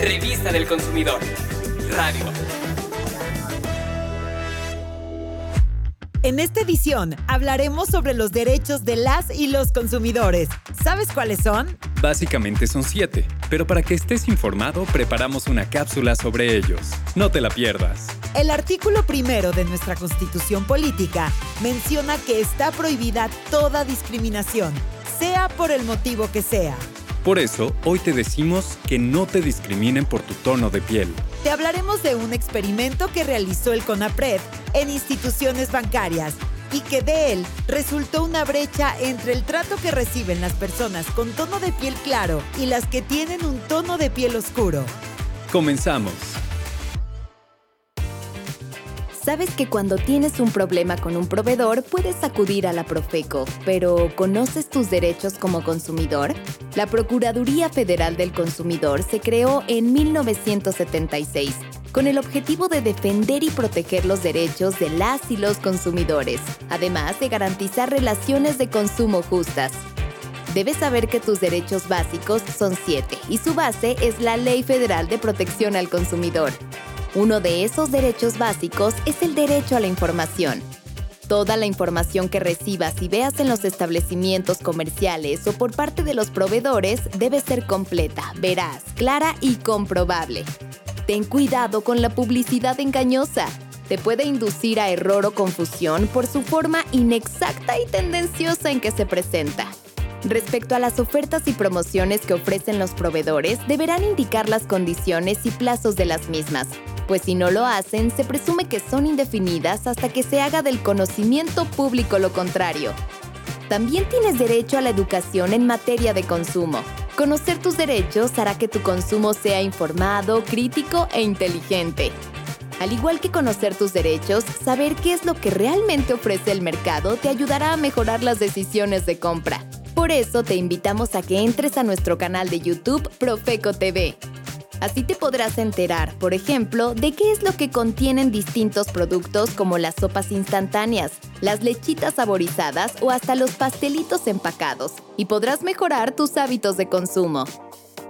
Revista del Consumidor. Radio. En esta edición hablaremos sobre los derechos de las y los consumidores. ¿Sabes cuáles son? Básicamente son siete, pero para que estés informado preparamos una cápsula sobre ellos. No te la pierdas. El artículo primero de nuestra Constitución Política menciona que está prohibida toda discriminación, sea por el motivo que sea. Por eso, hoy te decimos que no te discriminen por tu tono de piel. Te hablaremos de un experimento que realizó el CONAPRED en instituciones bancarias y que de él resultó una brecha entre el trato que reciben las personas con tono de piel claro y las que tienen un tono de piel oscuro. Comenzamos. Sabes que cuando tienes un problema con un proveedor puedes acudir a la Profeco, pero ¿conoces tus derechos como consumidor? La Procuraduría Federal del Consumidor se creó en 1976 con el objetivo de defender y proteger los derechos de las y los consumidores, además de garantizar relaciones de consumo justas. Debes saber que tus derechos básicos son siete y su base es la Ley Federal de Protección al Consumidor. Uno de esos derechos básicos es el derecho a la información. Toda la información que recibas y veas en los establecimientos comerciales o por parte de los proveedores debe ser completa, veraz, clara y comprobable. Ten cuidado con la publicidad engañosa. Te puede inducir a error o confusión por su forma inexacta y tendenciosa en que se presenta. Respecto a las ofertas y promociones que ofrecen los proveedores, deberán indicar las condiciones y plazos de las mismas, pues si no lo hacen, se presume que son indefinidas hasta que se haga del conocimiento público lo contrario. También tienes derecho a la educación en materia de consumo. Conocer tus derechos hará que tu consumo sea informado, crítico e inteligente. Al igual que conocer tus derechos, saber qué es lo que realmente ofrece el mercado te ayudará a mejorar las decisiones de compra. Por eso te invitamos a que entres a nuestro canal de YouTube Profeco TV Así te podrás enterar, por ejemplo, de qué es lo que contienen distintos productos como las sopas instantáneas, las lechitas saborizadas o hasta los pastelitos empacados, y podrás mejorar tus hábitos de consumo.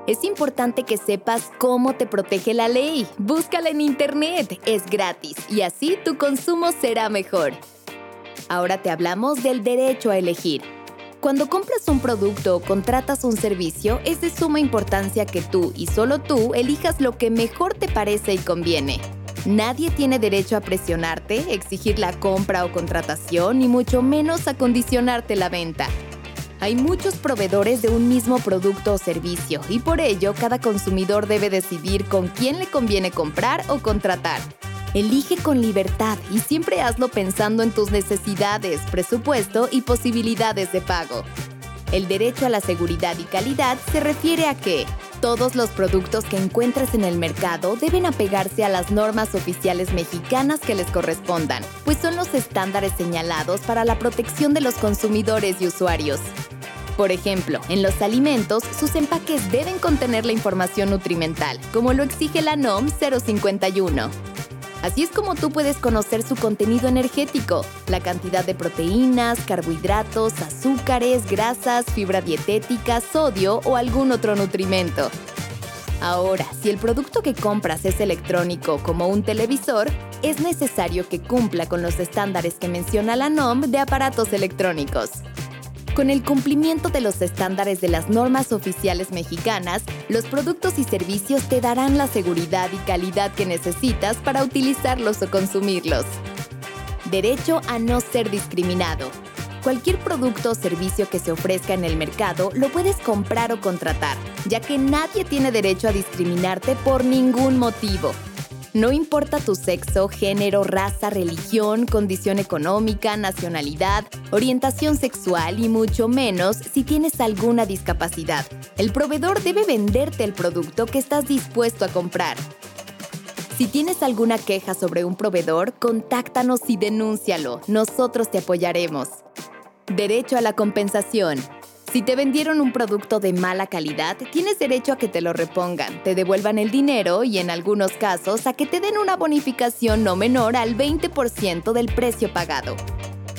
Es importante que sepas cómo te protege la ley. Búscala en internet, es gratis y así tu consumo será mejor. Ahora te hablamos del derecho a elegir. Cuando compras un producto o contratas un servicio, es de suma importancia que tú y solo tú elijas lo que mejor te parece y conviene. Nadie tiene derecho a presionarte, exigir la compra o contratación, ni mucho menos a condicionarte la venta. Hay muchos proveedores de un mismo producto o servicio y por ello cada consumidor debe decidir con quién le conviene comprar o contratar. Elige con libertad y siempre hazlo pensando en tus necesidades, presupuesto y posibilidades de pago. El derecho a la seguridad y calidad se refiere a que todos los productos que encuentres en el mercado deben apegarse a las normas oficiales mexicanas que les correspondan, pues son los estándares señalados para la protección de los consumidores y usuarios. Por ejemplo, en los alimentos, sus empaques deben contener la información nutrimental, como lo exige la NOM 051. Así es como tú puedes conocer su contenido energético, la cantidad de proteínas, carbohidratos, azúcares, grasas, fibra dietética, sodio o algún otro nutrimento. Ahora, si el producto que compras es electrónico como un televisor, es necesario que cumpla con los estándares que menciona la NOM de aparatos electrónicos. Con el cumplimiento de los estándares de las normas oficiales mexicanas, los productos y servicios te darán la seguridad y calidad que necesitas para utilizarlos o consumirlos. Derecho a no ser discriminado. Cualquier producto o servicio que se ofrezca en el mercado lo puedes comprar o contratar, ya que nadie tiene derecho a discriminarte por ningún motivo, no importa tu sexo, género, raza, religión, condición económica, nacionalidad, orientación sexual y mucho menos si tienes alguna discapacidad. El proveedor debe venderte el producto que estás dispuesto a comprar. Si tienes alguna queja sobre un proveedor, contáctanos y denúncialo. Nosotros te apoyaremos. Derecho a la compensación. Si te vendieron un producto de mala calidad, tienes derecho a que te lo repongan, te devuelvan el dinero y en algunos casos a que te den una bonificación no menor al 20% del precio pagado.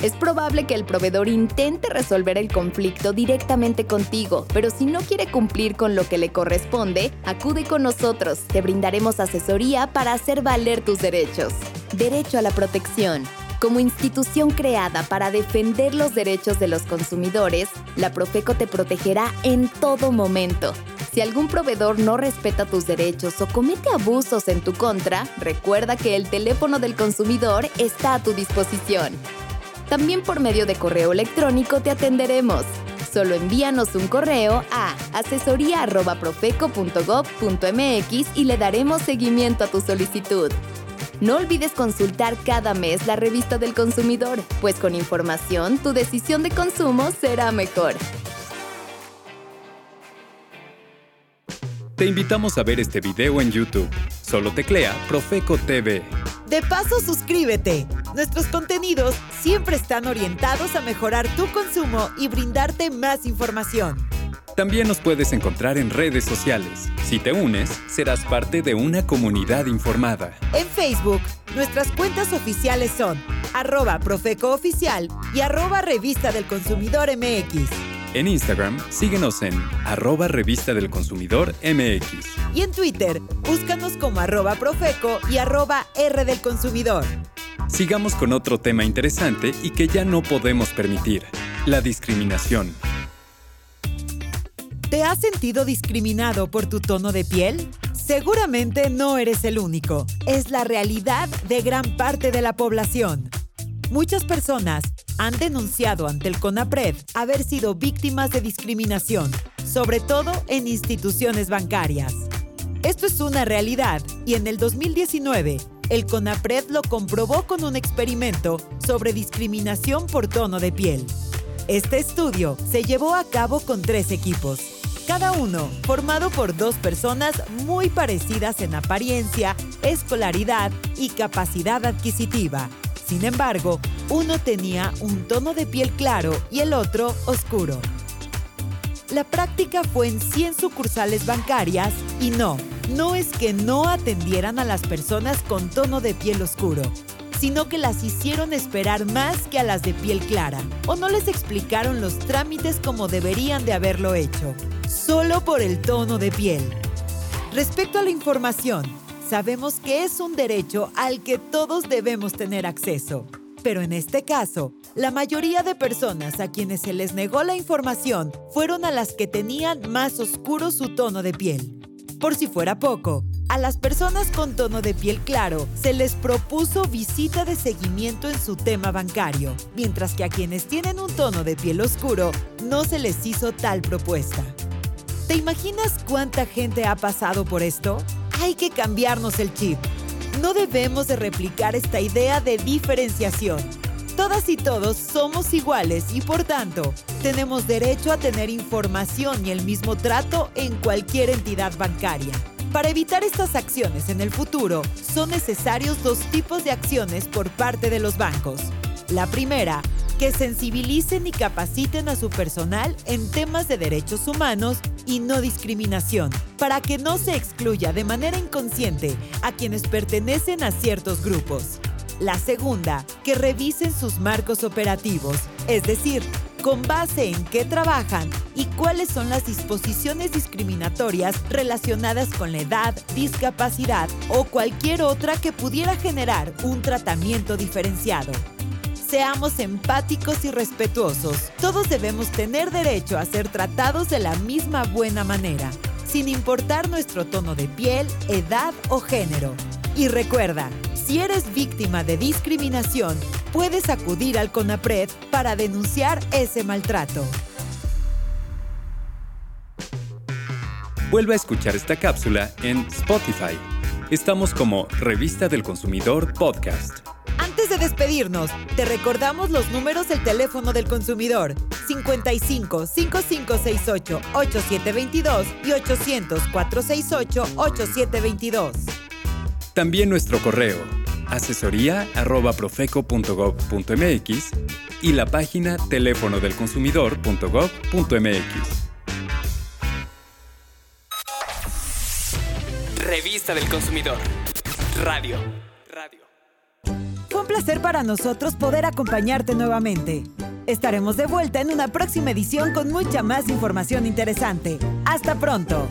Es probable que el proveedor intente resolver el conflicto directamente contigo, pero si no quiere cumplir con lo que le corresponde, acude con nosotros. Te brindaremos asesoría para hacer valer tus derechos. Derecho a la protección. Como institución creada para defender los derechos de los consumidores, la Profeco te protegerá en todo momento. Si algún proveedor no respeta tus derechos o comete abusos en tu contra, recuerda que el teléfono del consumidor está a tu disposición. También por medio de correo electrónico te atenderemos. Solo envíanos un correo a asesoría.profeco.gov.mx y le daremos seguimiento a tu solicitud. No olvides consultar cada mes la revista del consumidor, pues con información tu decisión de consumo será mejor. Te invitamos a ver este video en YouTube. Solo teclea Profeco TV. De paso, suscríbete. Nuestros contenidos siempre están orientados a mejorar tu consumo y brindarte más información. También nos puedes encontrar en redes sociales. Si te unes, serás parte de una comunidad informada. En Facebook, nuestras cuentas oficiales son arroba profecooficial y arroba revista del consumidor MX. En Instagram, síguenos en arroba revista del consumidor MX. Y en Twitter, búscanos como arroba profeco y arroba R del consumidor. Sigamos con otro tema interesante y que ya no podemos permitir, la discriminación. ¿Te has sentido discriminado por tu tono de piel? Seguramente no eres el único. Es la realidad de gran parte de la población. Muchas personas han denunciado ante el CONAPRED haber sido víctimas de discriminación, sobre todo en instituciones bancarias. Esto es una realidad y en el 2019 el CONAPRED lo comprobó con un experimento sobre discriminación por tono de piel. Este estudio se llevó a cabo con tres equipos, cada uno formado por dos personas muy parecidas en apariencia, escolaridad y capacidad adquisitiva. Sin embargo, uno tenía un tono de piel claro y el otro oscuro. La práctica fue en 100 sucursales bancarias y no, no es que no atendieran a las personas con tono de piel oscuro, sino que las hicieron esperar más que a las de piel clara, o no les explicaron los trámites como deberían de haberlo hecho, solo por el tono de piel. Respecto a la información, sabemos que es un derecho al que todos debemos tener acceso, pero en este caso, la mayoría de personas a quienes se les negó la información fueron a las que tenían más oscuro su tono de piel. Por si fuera poco, a las personas con tono de piel claro se les propuso visita de seguimiento en su tema bancario, mientras que a quienes tienen un tono de piel oscuro no se les hizo tal propuesta. ¿Te imaginas cuánta gente ha pasado por esto? Hay que cambiarnos el chip. No debemos de replicar esta idea de diferenciación. Todas y todos somos iguales y por tanto tenemos derecho a tener información y el mismo trato en cualquier entidad bancaria. Para evitar estas acciones en el futuro, son necesarios dos tipos de acciones por parte de los bancos. La primera, que sensibilicen y capaciten a su personal en temas de derechos humanos y no discriminación, para que no se excluya de manera inconsciente a quienes pertenecen a ciertos grupos. La segunda, que revisen sus marcos operativos, es decir, con base en qué trabajan y cuáles son las disposiciones discriminatorias relacionadas con la edad, discapacidad o cualquier otra que pudiera generar un tratamiento diferenciado. Seamos empáticos y respetuosos. Todos debemos tener derecho a ser tratados de la misma buena manera, sin importar nuestro tono de piel, edad o género. Y recuerda, si eres víctima de discriminación, puedes acudir al CONAPRED para denunciar ese maltrato. Vuelve a escuchar esta cápsula en Spotify. Estamos como Revista del Consumidor Podcast. Antes de despedirnos, te recordamos los números del teléfono del consumidor 55 5568 8722 y 800 468 8722. También nuestro correo asesoría@profeco.gov.mx y la página teléfono del consumidor.gov.mx. Revista del Consumidor. Radio. Radio. un placer para nosotros poder acompañarte nuevamente. Estaremos de vuelta en una próxima edición con mucha más información interesante. Hasta pronto.